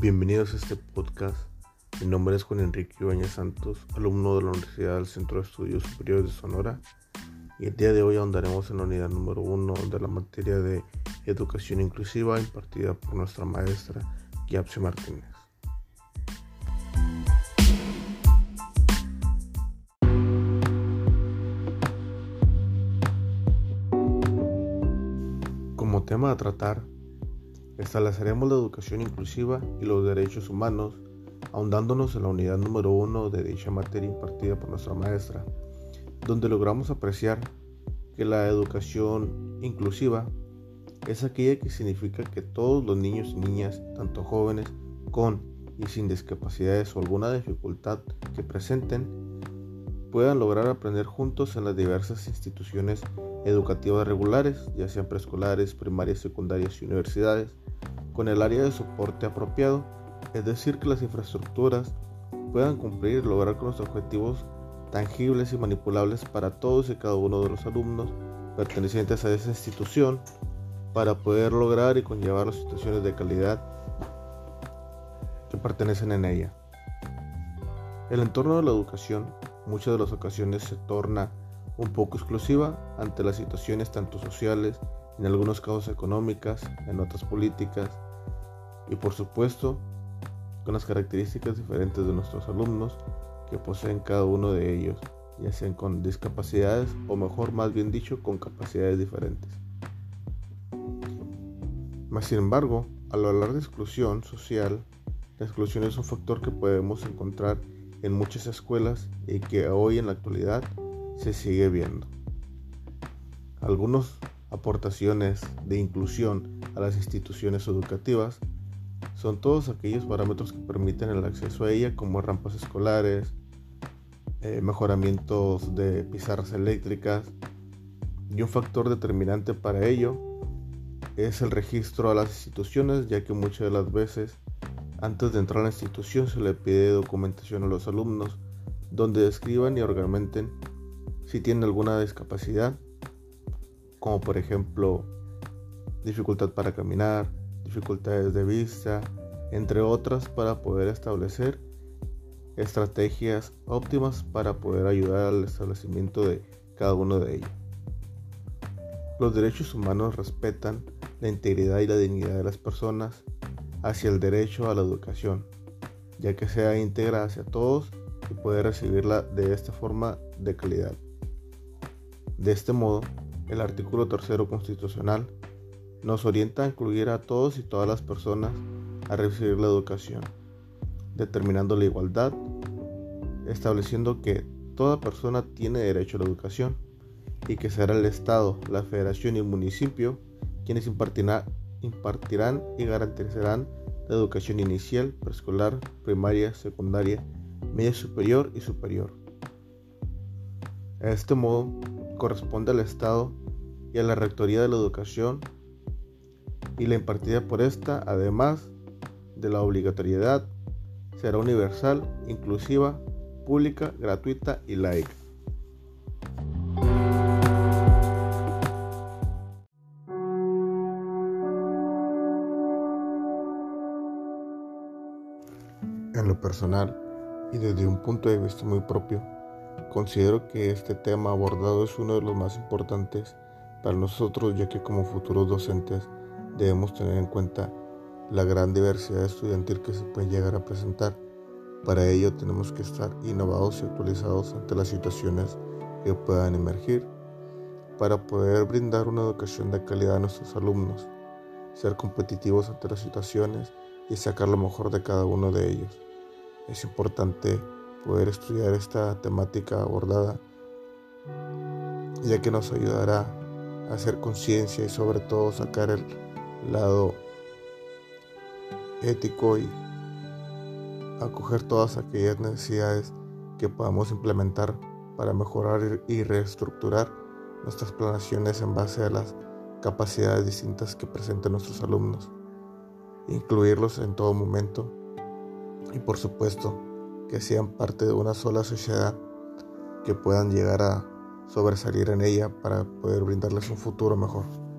Bienvenidos a este podcast. Mi nombre es Juan Enrique Ibañez Santos, alumno de la Universidad del Centro de Estudios Superiores de Sonora. Y el día de hoy ahondaremos en la unidad número uno de la materia de educación inclusiva impartida por nuestra maestra Yapsi Martínez. Como tema a tratar, Estableceremos la educación inclusiva y los derechos humanos, ahondándonos en la unidad número uno de dicha materia impartida por nuestra maestra, donde logramos apreciar que la educación inclusiva es aquella que significa que todos los niños y niñas, tanto jóvenes con y sin discapacidades o alguna dificultad que presenten, puedan lograr aprender juntos en las diversas instituciones educativas regulares, ya sean preescolares, primarias, secundarias y universidades, con el área de soporte apropiado, es decir, que las infraestructuras puedan cumplir y lograr con los objetivos tangibles y manipulables para todos y cada uno de los alumnos pertenecientes a esa institución para poder lograr y conllevar las situaciones de calidad que pertenecen en ella. El entorno de la educación muchas de las ocasiones se torna un poco exclusiva ante las situaciones tanto sociales, en algunos casos económicas, en otras políticas y por supuesto con las características diferentes de nuestros alumnos que poseen cada uno de ellos, ya sean con discapacidades o mejor más bien dicho con capacidades diferentes. Mas sin embargo, al hablar de exclusión social, la exclusión es un factor que podemos encontrar en muchas escuelas y que hoy en la actualidad se sigue viendo. Algunas aportaciones de inclusión a las instituciones educativas son todos aquellos parámetros que permiten el acceso a ella como rampas escolares, eh, mejoramientos de pizarras eléctricas y un factor determinante para ello es el registro a las instituciones ya que muchas de las veces antes de entrar a la institución se le pide documentación a los alumnos donde describan y argumenten si tienen alguna discapacidad, como por ejemplo dificultad para caminar, dificultades de vista, entre otras para poder establecer estrategias óptimas para poder ayudar al establecimiento de cada uno de ellos. Los derechos humanos respetan la integridad y la dignidad de las personas hacia el derecho a la educación, ya que sea íntegra hacia todos y puede recibirla de esta forma de calidad. De este modo, el artículo tercero constitucional nos orienta a incluir a todos y todas las personas a recibir la educación, determinando la igualdad, estableciendo que toda persona tiene derecho a la educación y que será el Estado, la Federación y el municipio quienes impartirán y garantizarán la educación inicial, preescolar, primaria, secundaria, media superior y superior. De este modo, corresponde al Estado y a la Rectoría de la Educación y la impartida por esta, además de la obligatoriedad, será universal, inclusiva, pública, gratuita y laica. En lo personal y desde un punto de vista muy propio, considero que este tema abordado es uno de los más importantes para nosotros ya que como futuros docentes debemos tener en cuenta la gran diversidad estudiantil que se puede llegar a presentar. Para ello tenemos que estar innovados y actualizados ante las situaciones que puedan emergir para poder brindar una educación de calidad a nuestros alumnos, ser competitivos ante las situaciones y sacar lo mejor de cada uno de ellos. Es importante poder estudiar esta temática abordada, ya que nos ayudará a hacer conciencia y sobre todo sacar el lado ético y acoger todas aquellas necesidades que podamos implementar para mejorar y reestructurar nuestras planaciones en base a las capacidades distintas que presenten nuestros alumnos, incluirlos en todo momento y por supuesto que sean parte de una sola sociedad que puedan llegar a sobresalir en ella para poder brindarles un futuro mejor.